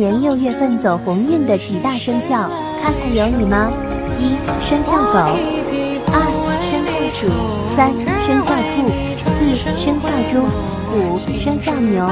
年六月份走鸿运的几大生肖看看有你吗？一生肖狗二生肖鼠三生肖兔四生肖猪五生肖牛